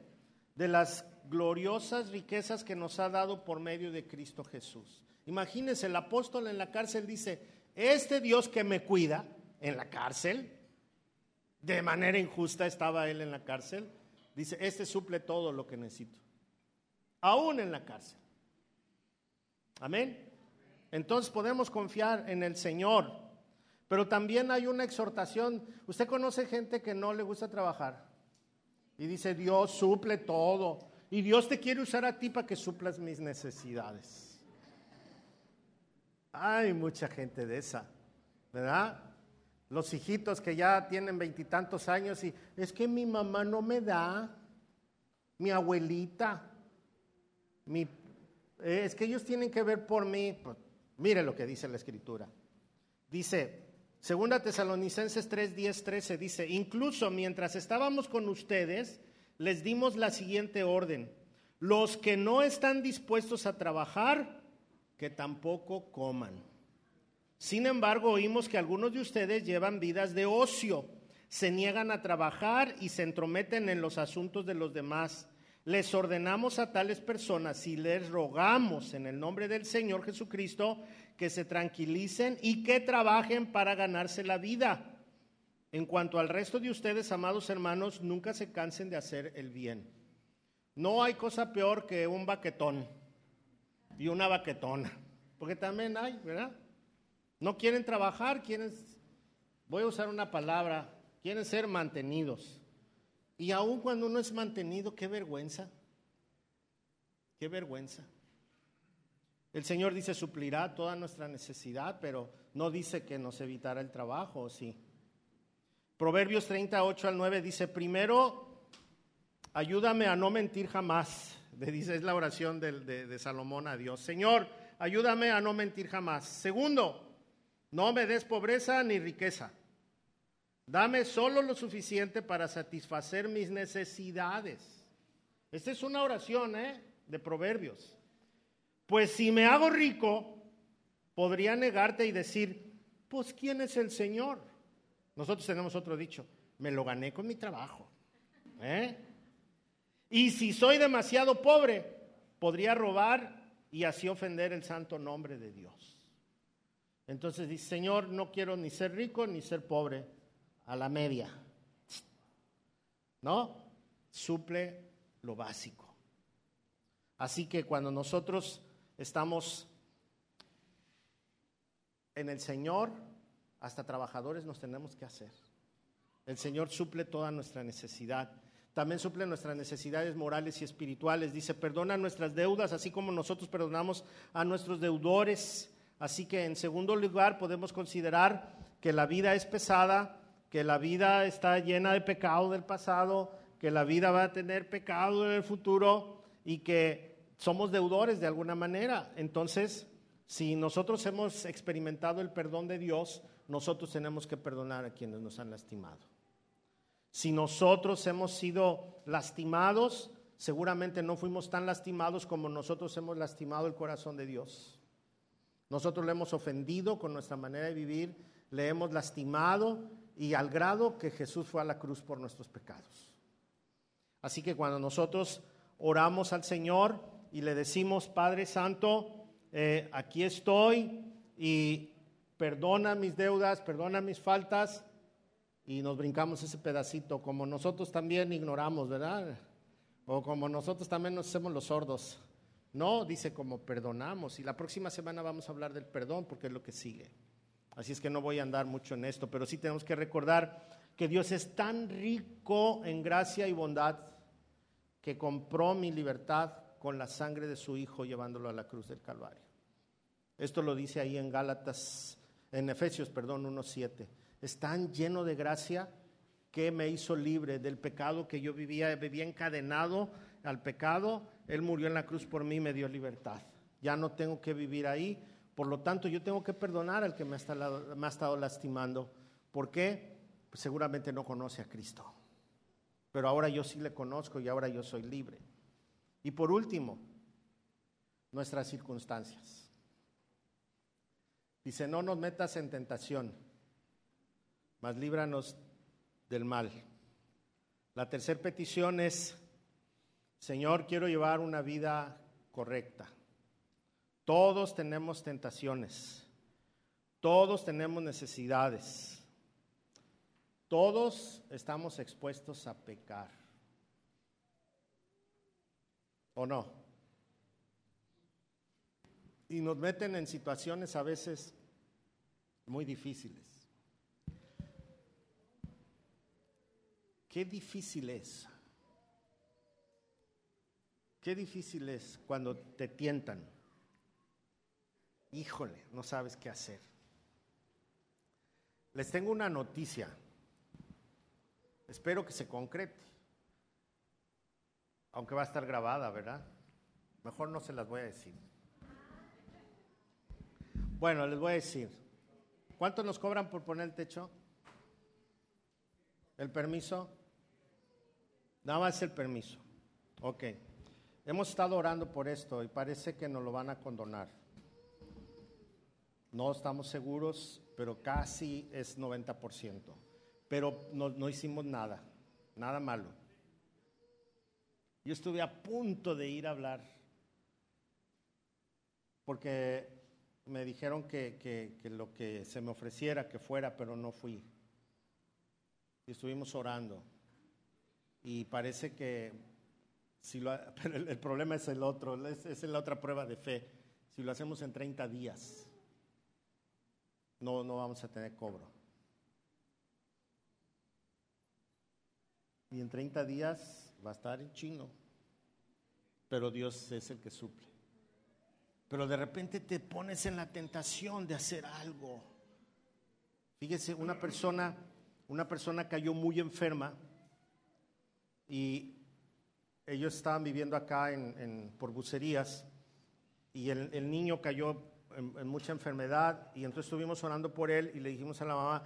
de las gloriosas riquezas que nos ha dado por medio de Cristo Jesús. Imagínense, el apóstol en la cárcel dice, este Dios que me cuida en la cárcel, de manera injusta estaba él en la cárcel, dice, este suple todo lo que necesito, aún en la cárcel. Amén. Entonces podemos confiar en el Señor, pero también hay una exhortación. Usted conoce gente que no le gusta trabajar y dice, Dios suple todo. Y Dios te quiere usar a ti para que suplas mis necesidades. Hay mucha gente de esa, ¿verdad? Los hijitos que ya tienen veintitantos años y es que mi mamá no me da, mi abuelita, mi, eh, es que ellos tienen que ver por mí. Pues, mire lo que dice la escritura. Dice, segunda Tesalonicenses 3, 10, 13, dice, incluso mientras estábamos con ustedes, les dimos la siguiente orden. Los que no están dispuestos a trabajar, que tampoco coman. Sin embargo, oímos que algunos de ustedes llevan vidas de ocio, se niegan a trabajar y se entrometen en los asuntos de los demás. Les ordenamos a tales personas y les rogamos en el nombre del Señor Jesucristo que se tranquilicen y que trabajen para ganarse la vida en cuanto al resto de ustedes, amados hermanos, nunca se cansen de hacer el bien. No hay cosa peor que un baquetón y una baquetona, porque también hay, ¿verdad? No quieren trabajar, quieren, voy a usar una palabra, quieren ser mantenidos. Y aun cuando uno es mantenido, qué vergüenza, qué vergüenza. El Señor dice suplirá toda nuestra necesidad, pero no dice que nos evitará el trabajo, ¿sí? Proverbios 38 al 9 dice, primero, ayúdame a no mentir jamás. dice, es la oración de, de Salomón a Dios. Señor, ayúdame a no mentir jamás. Segundo, no me des pobreza ni riqueza. Dame solo lo suficiente para satisfacer mis necesidades. Esta es una oración ¿eh? de Proverbios. Pues si me hago rico, podría negarte y decir, pues ¿quién es el Señor? Nosotros tenemos otro dicho, me lo gané con mi trabajo. ¿eh? Y si soy demasiado pobre, podría robar y así ofender el santo nombre de Dios. Entonces dice, Señor, no quiero ni ser rico ni ser pobre, a la media. ¿No? Suple lo básico. Así que cuando nosotros estamos en el Señor, hasta trabajadores nos tenemos que hacer. El Señor suple toda nuestra necesidad. También suple nuestras necesidades morales y espirituales. Dice, perdona nuestras deudas, así como nosotros perdonamos a nuestros deudores. Así que en segundo lugar podemos considerar que la vida es pesada, que la vida está llena de pecado del pasado, que la vida va a tener pecado en el futuro y que somos deudores de alguna manera. Entonces, si nosotros hemos experimentado el perdón de Dios, nosotros tenemos que perdonar a quienes nos han lastimado. Si nosotros hemos sido lastimados, seguramente no fuimos tan lastimados como nosotros hemos lastimado el corazón de Dios. Nosotros le hemos ofendido con nuestra manera de vivir, le hemos lastimado y al grado que Jesús fue a la cruz por nuestros pecados. Así que cuando nosotros oramos al Señor y le decimos, Padre Santo, eh, aquí estoy y perdona mis deudas, perdona mis faltas y nos brincamos ese pedacito, como nosotros también ignoramos, ¿verdad? O como nosotros también nos hacemos los sordos. No, dice como perdonamos. Y la próxima semana vamos a hablar del perdón porque es lo que sigue. Así es que no voy a andar mucho en esto, pero sí tenemos que recordar que Dios es tan rico en gracia y bondad que compró mi libertad con la sangre de su Hijo llevándolo a la cruz del Calvario. Esto lo dice ahí en Gálatas, en Efesios, perdón, 1.7. Es tan lleno de gracia que me hizo libre del pecado que yo vivía, vivía encadenado al pecado. Él murió en la cruz por mí y me dio libertad. Ya no tengo que vivir ahí. Por lo tanto, yo tengo que perdonar al que me ha estado, lastimando. ¿Por qué? Pues seguramente no conoce a Cristo. Pero ahora yo sí le conozco y ahora yo soy libre. Y por último, nuestras circunstancias. Dice, no nos metas en tentación, mas líbranos del mal. La tercera petición es, Señor, quiero llevar una vida correcta. Todos tenemos tentaciones, todos tenemos necesidades, todos estamos expuestos a pecar. ¿O no? Y nos meten en situaciones a veces muy difíciles. Qué difícil es. Qué difícil es cuando te tientan. Híjole, no sabes qué hacer. Les tengo una noticia. Espero que se concrete aunque va a estar grabada, ¿verdad? Mejor no se las voy a decir. Bueno, les voy a decir. ¿Cuánto nos cobran por poner el techo? ¿El permiso? Nada más el permiso. Ok. Hemos estado orando por esto y parece que nos lo van a condonar. No estamos seguros, pero casi es 90%. Pero no, hicimos nada, nada malo. Yo estuve a punto de ir a hablar porque me dijeron que, lo que se me ofreciera que fuera, pero no fui. Y estuvimos orando. Y parece que, si pero el, problema es el otro, es, es la otra prueba de fe. Si lo hacemos en 30 días, no, no vamos a tener cobro. Y en 30 días va a estar en chino pero Dios es el que suple. Pero de repente te pones en la tentación de hacer algo. Fíjese, una persona, una persona cayó muy enferma y ellos estaban viviendo acá en, por bucerías y el, niño cayó en, en, mucha enfermedad y entonces estuvimos orando por él y le dijimos a la mamá,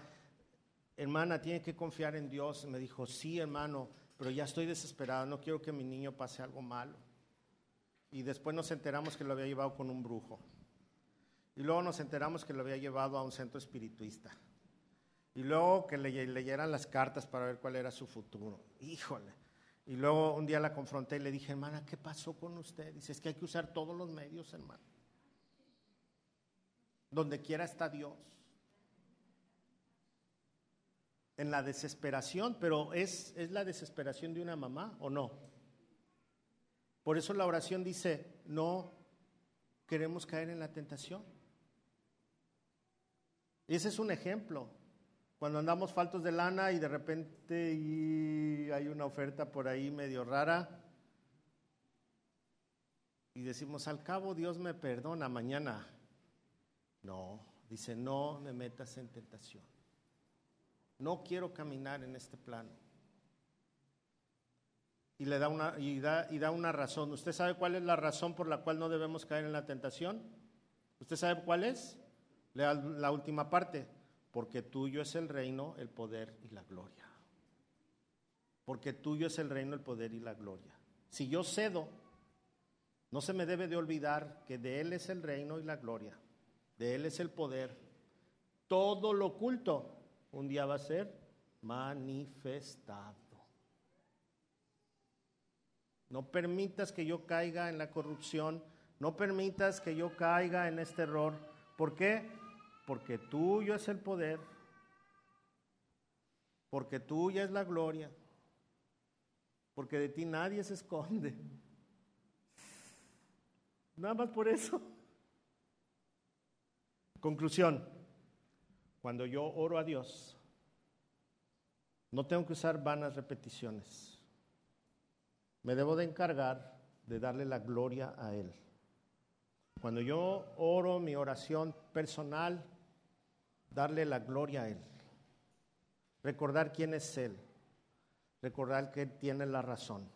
hermana, tiene que confiar en Dios. me dijo, sí, hermano, pero ya estoy desesperado, no quiero que mi niño pase algo malo y después nos enteramos que lo había llevado con un brujo. Y luego nos enteramos que lo había llevado a un centro espirituista. Y luego que le leyeran las cartas para ver cuál era su futuro. Híjole. Y luego un día la confronté y le dije, hermana, ¿qué pasó con usted? Dice, es que hay que usar todos los medios, hermano. Donde quiera está Dios. En la desesperación, pero ¿es, ¿es la desesperación de una mamá o no? Por eso la oración dice, no queremos caer en la tentación. Ese es un ejemplo. Cuando andamos faltos de lana y de repente hay una oferta por ahí medio rara y decimos, al cabo Dios me perdona mañana. No, dice, no me metas en tentación. No quiero caminar en este plano. Y le da una, y da, y da una razón. ¿Usted sabe cuál es la razón por la cual no debemos caer en la tentación? ¿Usted sabe cuál es? Lea la última parte. Porque tuyo es el reino, el poder y la gloria. Porque tuyo es el reino, el poder y la gloria. Si yo cedo, no se me debe de olvidar que de Él es el reino y la gloria. De Él es el poder. Todo lo oculto un día va a ser manifestado. No permitas que yo caiga en la corrupción. No permitas que yo caiga en este error. ¿Por qué? Porque tuyo es el poder. Porque tuya es la gloria. Porque de ti nadie se esconde. Nada más por eso. Conclusión. Cuando yo oro a Dios, no tengo que usar vanas repeticiones. Me debo de encargar de darle la gloria a Él. Cuando yo oro mi oración personal, darle la gloria a Él. Recordar quién es Él. Recordar que Él tiene la razón.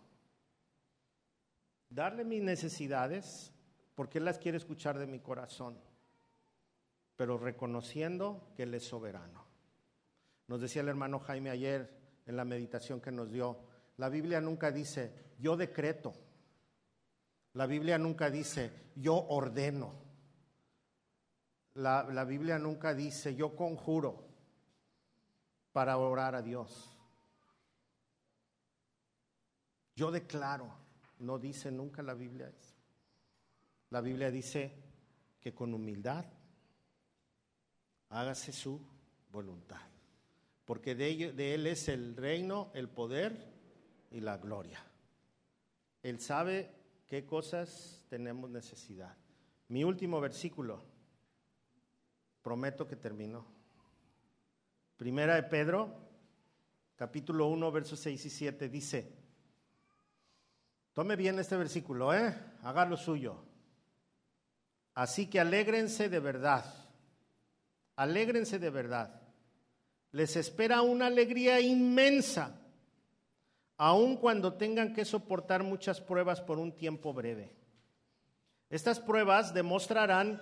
Darle mis necesidades, porque Él las quiere escuchar de mi corazón pero reconociendo que Él es soberano. Nos decía el hermano Jaime ayer en la meditación que nos dio, la Biblia nunca dice, yo decreto. La Biblia nunca dice, yo ordeno. La, Biblia nunca dice, yo conjuro para orar a Dios. Yo declaro, no dice nunca la Biblia eso. La Biblia dice que con humildad hágase su voluntad. Porque de, de, Él es el reino, el poder y la gloria. Él sabe qué cosas tenemos necesidad. Mi último versículo, prometo que termino. Primera de Pedro, capítulo 1, versos 6 y 7, dice, tome bien este versículo, ¿eh? haga lo suyo. Así que alégrense de verdad Alégrense de verdad. Les espera una alegría inmensa, aun cuando tengan que soportar muchas pruebas por un tiempo breve. Estas pruebas demostrarán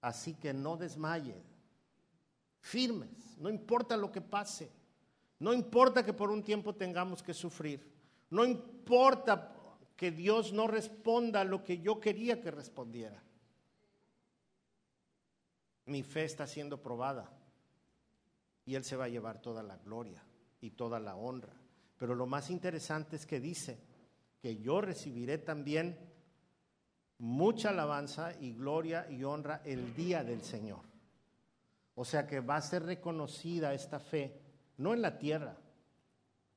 Así que no desmayen, firmes, no importa lo que pase, no importa que por un tiempo tengamos que sufrir, no importa que Dios no responda a lo que yo quería que respondiera. Mi fe está siendo probada y Él se va a llevar toda la gloria y toda la honra. Pero lo más interesante es que dice que yo recibiré también mucha alabanza y gloria y honra el día del Señor. O sea que va a ser reconocida esta fe, no en la tierra,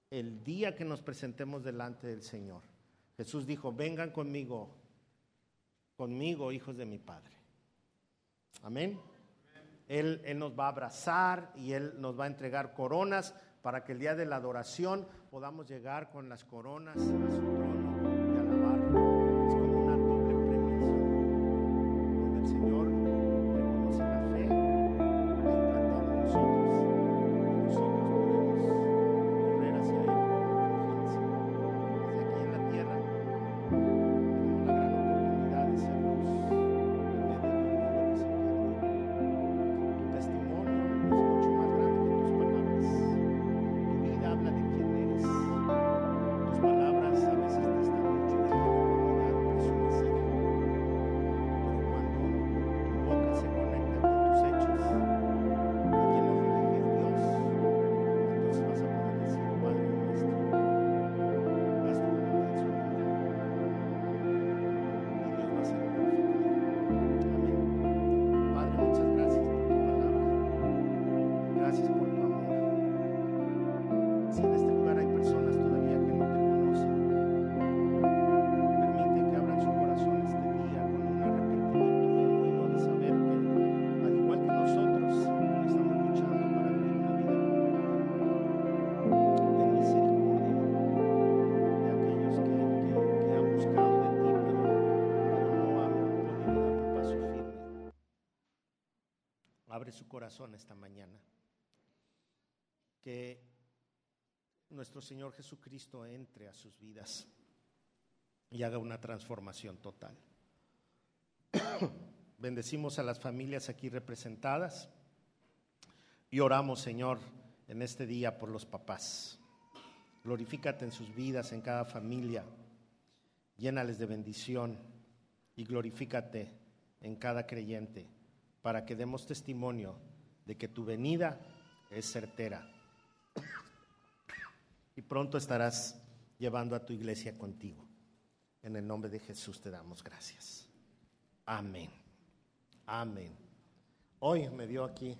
el día que nos presentemos delante del Señor. Jesús dijo, vengan conmigo, conmigo, hijos de mi Padre. Amén. Él, nos va a abrazar y Él nos va a entregar coronas para que el día de la adoración podamos llegar con las coronas a su trono. Esta mañana. Que nuestro Señor Jesucristo entre a sus vidas y haga una transformación total. Bendecimos a las familias aquí representadas y oramos, Señor, en este día por los papás. Glorifícate en sus vidas, en cada familia. Llénales de bendición y glorifícate en cada creyente para que demos testimonio de que tu venida es certera. Y pronto estarás llevando a tu iglesia contigo. En el nombre de Jesús te damos gracias. Amén. Amén. Hoy me dio aquí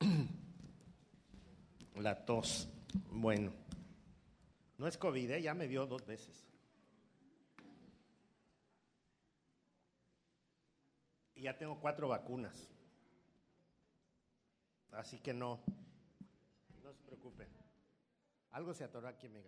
la tos. Bueno, no es COVID, ¿eh? ya me dio dos veces. Y ya tengo cuatro vacunas. Así que no, no se preocupen. Algo se atoró aquí en mi.